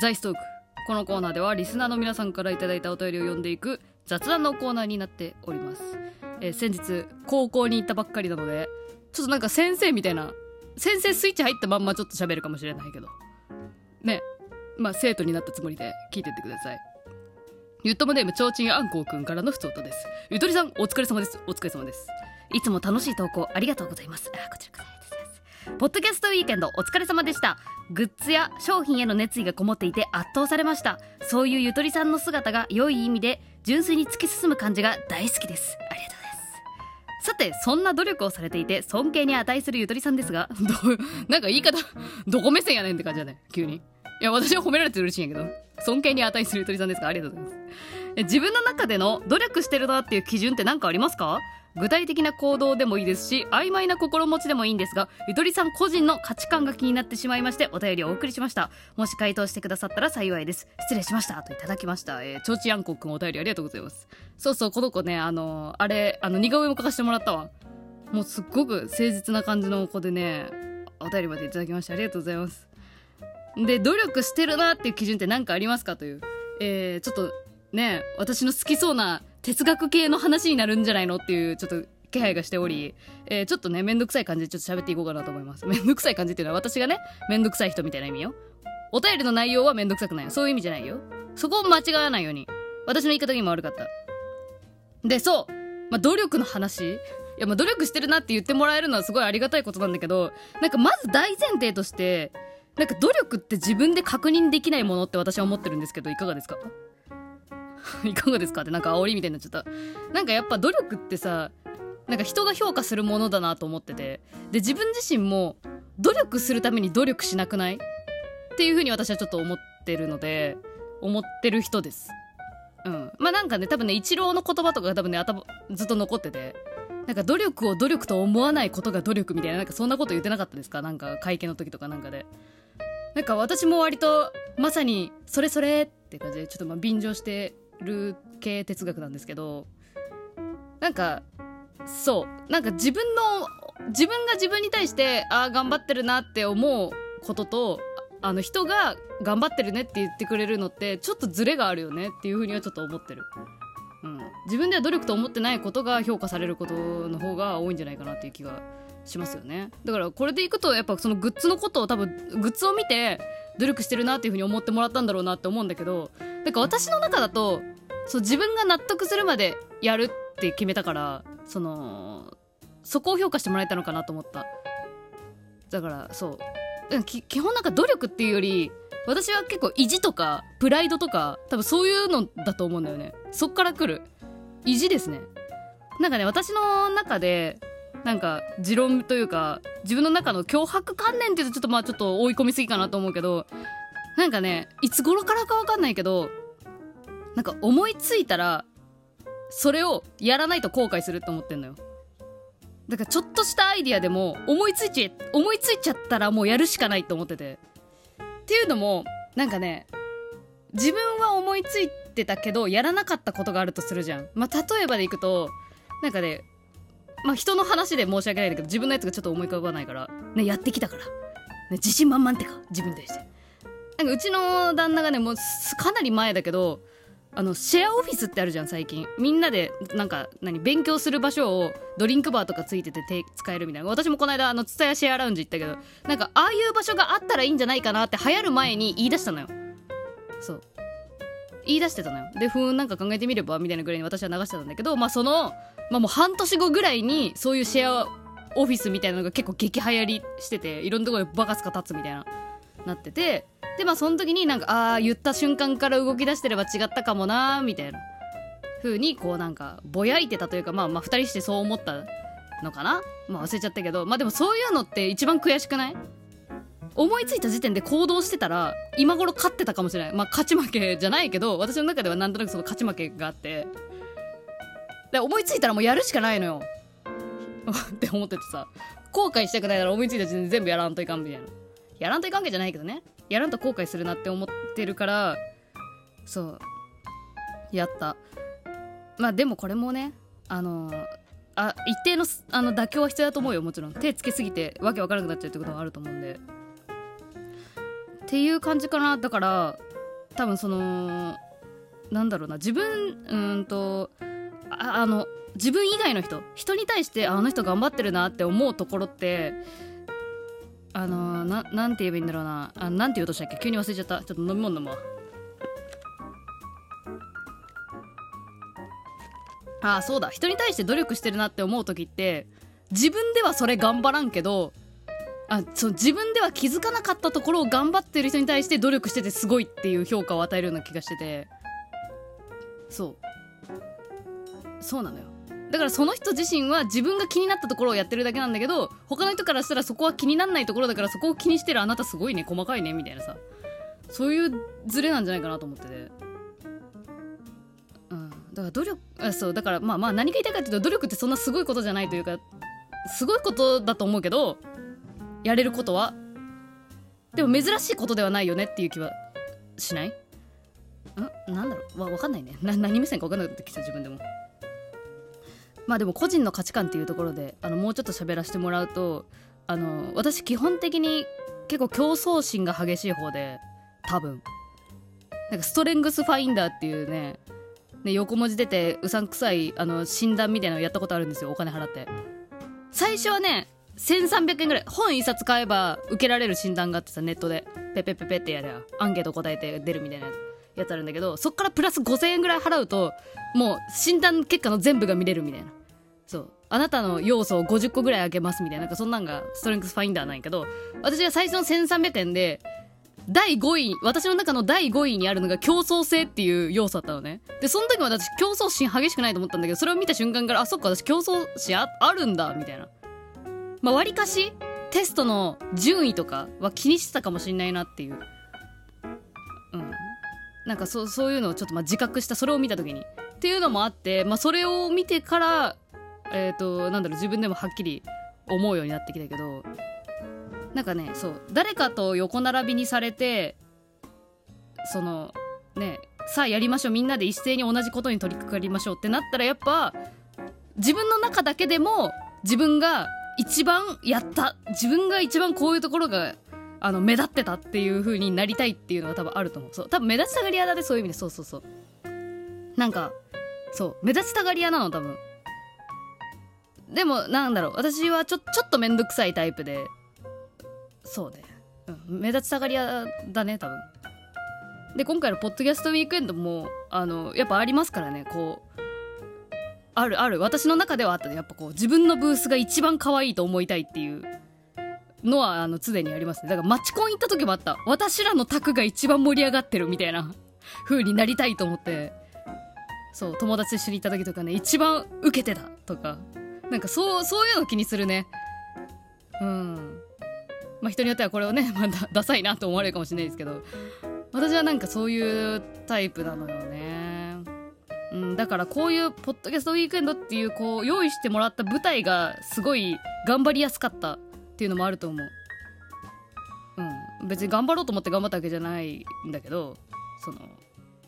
ザイストーク。このコーナーではリスナーの皆さんからいいたお便りを読んでいく雑談のコーナーになっております、えー先日高校に行ったばっかりなのでちょっとなんか先生みたいな先生スイッチ入ったまんまちょっと喋るかもしれないけど。ね。まあ生徒になったつもりで聞いてってください。ゆっともネームちょうちんあんこうくんからのふつおたです。ゆとりさんお疲れ様です。お疲れ様です。いつも楽しい投稿ありがとうございます。あこちらこそ。ポッドキャストウィーケンドお疲れ様でした。グッズや商品への熱意がこもっていて圧倒されました。そういうゆとりさんの姿が良い意味で純粋に突き進む感じが大好きです。ありがとうございます。さてそんな努力をされていて尊敬に値するゆとりさんですがどうなんか言い方どこ目線やねんって感じだね急に。いや私は褒められて嬉しいんやけど。尊敬に値するゆとりさんですがありがとうございます。自分の中での努力してるなっていう基準って何かありますか？具体的な行動でもいいですし曖昧な心持ちでもいいんですがゆとりさん個人の価値観が気になってしまいましてお便りをお送りしました。もし回答してくださったら幸いです。失礼しました。といただきました。えー、ちょうちやんこくんお便りありがとうございます。そうそうこの子ねあのーあれあの似顔絵も描かせてもらったわ。もうすっごく誠実な感じの子でねお便りまでいただきましてありがとうございます。で努力してるなっていう基準って何かありますかというえー、ちょっとね私の好きそうな哲学系の話になるんじゃないのっていうちょっと気配がしており、えー、ちょっとねめんどくさい感じでちょっと喋っていこうかなと思います。めんどくさい感じっていうのは私がねめんどくさい人みたいな意味よ。お便りの内容はめんどくさくないよ。そういう意味じゃないよ。そこを間違わないように。私の言い方が今悪かった。でそう、まあ、努力の話。いやまあ努力してるなって言ってもらえるのはすごいありがたいことなんだけどなんかまず大前提としてなんか努力って自分で確認できないものって私は思ってるんですけどいかがですか？いかがですか？ってなんか煽りみたいになっちゃった。なんかやっぱ努力ってさなんか人が評価するものだなと思ってて。で自分自身も努力するために努力しなくない？っていうふうに私はちょっと思ってるので思ってる人です。うん。まあなんかね多分ねイチローの言葉とかが多分ね頭ずっと残ってて。なんか努力を努力と思わないことが努力みたいななんかそんなこと言ってなかったですか？なんか会見の時とかなんかで。なんか私も割とまさにそれそれって感じでちょっとまあ便乗してる系哲学なんですけどなんかそう。なんか自分の自分が自分に対してああ頑張ってるなって思うこととあの人が頑張ってるねって言ってくれるのってちょっとズレがあるよねっていうふうにはちょっと思ってる、うん、自分では努力と思ってないことが評価されることの方が多いんじゃないかなっていう気がしますよね。だからこれでいくとやっぱそのグッズのことを多分グッズを見て努力してるなっていうふうに思ってもらったんだろうなって思うんだけどなんか私の中だとそう自分が納得するまでやるって決めたからそのそこを評価してもらえたのかなと思った。だからそう。基本なんか努力っていうより私は結構意地とかプライドとか多分そういうのだと思うんだよね。そっから来る。意地ですね。なんかね私の中でなんか持論というか自分の中の脅迫観念っていうとちょっとまあちょっと追い込みすぎかなと思うけどなんかねいつ頃からか分かんないけどなんか思いついたらそれをやらないと後悔するって思ってんのよ。だからちょっとしたアイディアでも思いついち思いついちゃったらもうやるしかないと思ってて。っていうのもなんかね自分は思いついてたけどやらなかったことがあるとするじゃん。まあ例えばでいくとなんかねまあ人の話で申し訳ないんだけど自分のやつがちょっと思い浮かばないからねやってきたから、ね、自信満々ってか自分に対して。なんかうちの旦那がねもうかなり前だけどあのシェアオフィスってあるじゃん最近。みんなでなんか何勉強する場所をドリンクバーとかついてて使えるみたいな。私もこの間あのツタヤシェアラウンジ行ったけどなんかああいう場所があったらいいんじゃないかなって流行る前に言い出したのよ。そう。言い出してたのよ。でふーんなんか考えてみればみたいなぐらいに私は流してたんだけどまあそのまあもう半年後ぐらいにそういうシェアオフィスみたいなのが結構激流行りしてていろんなところでバカスカ立つみたいななっててでまあその時になんかああ言った瞬間から動き出してれば違ったかもなーみたいな風にこうなんかぼやいてたというかまあまあ2人してそう思ったのかな？まあ忘れちゃったけどまあでもそういうのって一番悔しくない？思いついた時点で行動してたら今頃勝ってたかもしれない。まあ勝ち負けじゃないけど私の中ではなんとなくその勝ち負けがあって。で思いついたらもうやるしかないのよ。って思っててさ。後悔したくないなら思いついた時点で全部やらんといかんみたいな。やらんといかんけじゃないけどね。やらんと後悔するなって思ってるからそう。やった。まあでもこれもねあのあ一定のあの妥協は必要だと思うよもちろん。手つけすぎてわけわからなくなっちゃうってこともあると思うんで。っていう感じかな。だから多分そのなんだろうな。自分うんとああの自分以外の人人に対してあの人頑張ってるなって思うところってあのななんて言えばいいんだろうな。あなんて言うとしたっけ？急に忘れちゃった。ちょっと飲み物飲むわあそうだ。人に対して努力してるなって思う時って自分ではそれ頑張らんけどあそう自分では気づかなかったところを頑張ってる人に対して努力しててすごいっていう評価を与えるような気がしてて。そう。そうなのよ。だからその人自身は自分が気になったところをやってるだけなんだけど他の人からしたらそこは気にならないところだからそこを気にしてるあなたすごいね細かいねみたいなさ。そういうズレなんじゃないかなと思ってて。うん。だから努力あそうだからまあまあ何が言いたいかっていうと努力ってそんなすごいことじゃないというかすごいことだと思うけどやれることは？でも珍しいことではないよねっていう気はしない？ん？なんだろう？わ分かんないね。な何目線か分かんなくなってきた自分でも。まあでも個人の価値観っていうところであのもうちょっと喋らせてもらうとあの私基本的に結構競争心が激しい方で多分。なんかストレングスファインダーっていうねね横文字出てうさんくさいあの診断みたいなのやったことあるんですよ。お金払って。最初はね1300円ぐらい本一冊買えば受けられる診断があってさネットで。ペペペペってやればアンケート答えて出るみたいなやつあるんだけどそっからプラス5000円ぐらい払うともう診断結果の全部が見れるみたいな。そう。あなたの要素を50個ぐらいあげますみたいな。なんかそんなんがストレングスファインダーなんやけど私は最初の1300円で第5位私の中の第5位にあるのが競争性っていう要素だったのね。でその時も私競争心激しくないと思ったんだけどそれを見た瞬間からあそっか私競争心ああるんだみたいな。まあ割かしテストの順位とかは気にしてたかもしんないなっていう。うん。なんかそそういうのをちょっとまあ自覚したそれを見た時に。っていうのもあって、まあ、それを見てからえっ、となんだろう自分でもはっきり思うようになってきたけど。なんかねそう誰かと横並びにされてそのねさあやりましょうみんなで一斉に同じことに取り掛かりましょうってなったらやっぱ自分の中だけでも自分が一番やった自分が一番こういうところがあの目立ってたっていう風になりたいっていうのが多分あると思う。そう多分目立ちたがり屋だねそういう意味で。そうそうそう。なんかそう目立ちたがり屋なの多分。でもなんだろう。私はちょちょっと面倒くさいタイプで。そうね、うん、目立ちたがり屋だね多分。で今回のポッドキャストウィークエンドもあのやっぱありますからねこう。あるある。私の中ではあったね。やっぱこう自分のブースが一番可愛いと思いたいっていうのはあの常にありますね。だからマチコン行った時もあった。私らの卓が一番盛り上がってるみたいな 風になりたいと思って。そう友達と一緒に行った時とかね一番ウケてたとか。なんかそうそういうの気にするね。うん。まあ人によってはこれをね、ま、だ ダサいなと思われるかもしれないですけど。私はなんかそういうタイプなのよね。うん、だからこういうポッドキャストウィークエンドっていうこう用意してもらった舞台がすごい頑張りやすかったっていうのもあると思う。うん別に頑張ろうと思って頑張ったわけじゃないんだけどその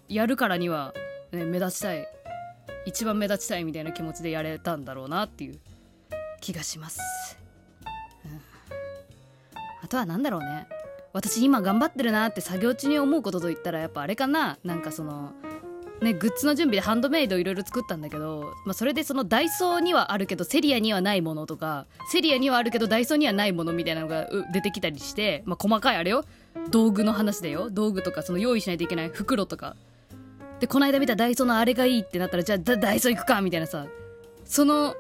やるからには、ね、目立ちたい一番目立ちたいみたいな気持ちでやれたんだろうなっていう気がします、うん、あとは何だろうね。私今頑張ってるなって作業中に思うことといったらやっぱあれかな。なんかそのね、グッズの準備でハンドメイドいろいろ作ったんだけど、まあ、それでそのダイソーにはあるけどセリアにはないものとかセリアにはあるけどダイソーにはないものみたいなのが出てきたりして、まあ、細かいあれよ。道具の話だよ。道具とかその用意しないといけない袋とか。でこの間見たダイソーのあれがいいってなったらじゃあダダイソー行くかみたいなさ。その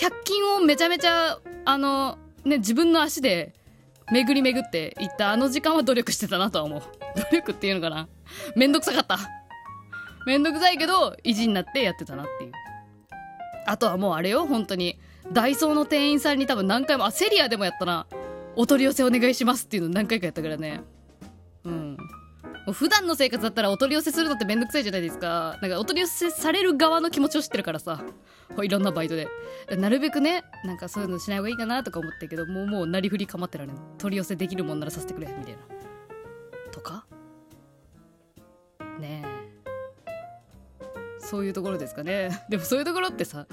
100均をめちゃめちゃあのね自分の足で巡り巡って行ったあの時間は努力してたなとは思う。努力っていうのかな。めんどくさかった。めんどくさいけど意地になってやってたなっていう。あとはもうあれよ本当にダイソーの店員さんに多分何回もあセリアでもやったな。お取り寄せお願いしますっていうの何回かやったからね。うん。もう普段の生活だったらお取り寄せするのってめんどくさいじゃないですか。なんかお取り寄せされる側の気持ちを知ってるからさ。いろんなバイトで。なるべくねなんかそういうのしない方がいいかなとか思ったけどもうもうなりふり構ってられん。取り寄せできるもんならさせてくれみたいな。そういうところですかね。でもそういうところってさ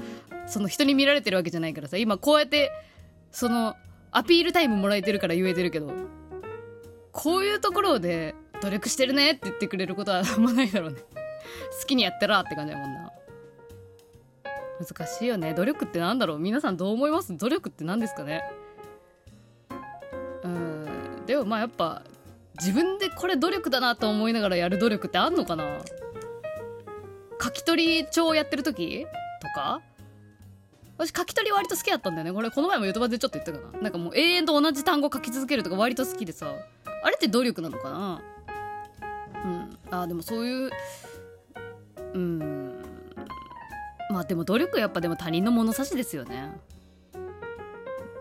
その人に見られてるわけじゃないからさ今こうやってそのアピールタイムもらえてるから言えてるけどこういうところで努力してるねって言ってくれることはあんまないだろうね。好きにやってらって感じだもんな。難しいよね。努力ってなんだろう？皆さんどう思います？努力って何ですかね？うん。でもまあやっぱ自分でこれ努力だなと思いながらやる努力ってあんのかな？書き取り帳やってる時？とか？私書き取り割と好きだったんだよね。これこの前も言葉でちょっと言ったかな。なんかもう永遠と同じ単語書き続けるとか割と好きでさ。あれって努力なのかな？うん。あでもそういううん。まあでも努力やっぱでも他人の物差しですよね。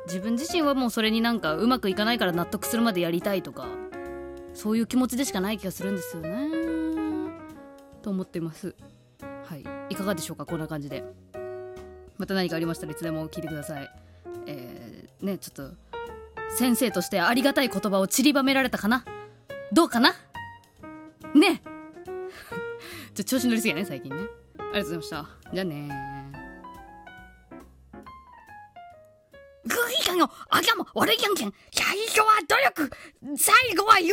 自分自身はもうそれになんかうまくいかないから納得するまでやりたいとかそういう気持ちでしかない気がするんですよね。と思ってます。いかがでしょうか？こんな感じで。また何かありましたらいつでも聞いてください。えー、ねちょっと先生としてありがたい言葉を散りばめられたかな？どうかな？ね。ちょ調子乗りすぎやね最近ね。ありがとうございました。じゃあねグギガのあぎゃも悪いやんけん最初は努力。最後は友情。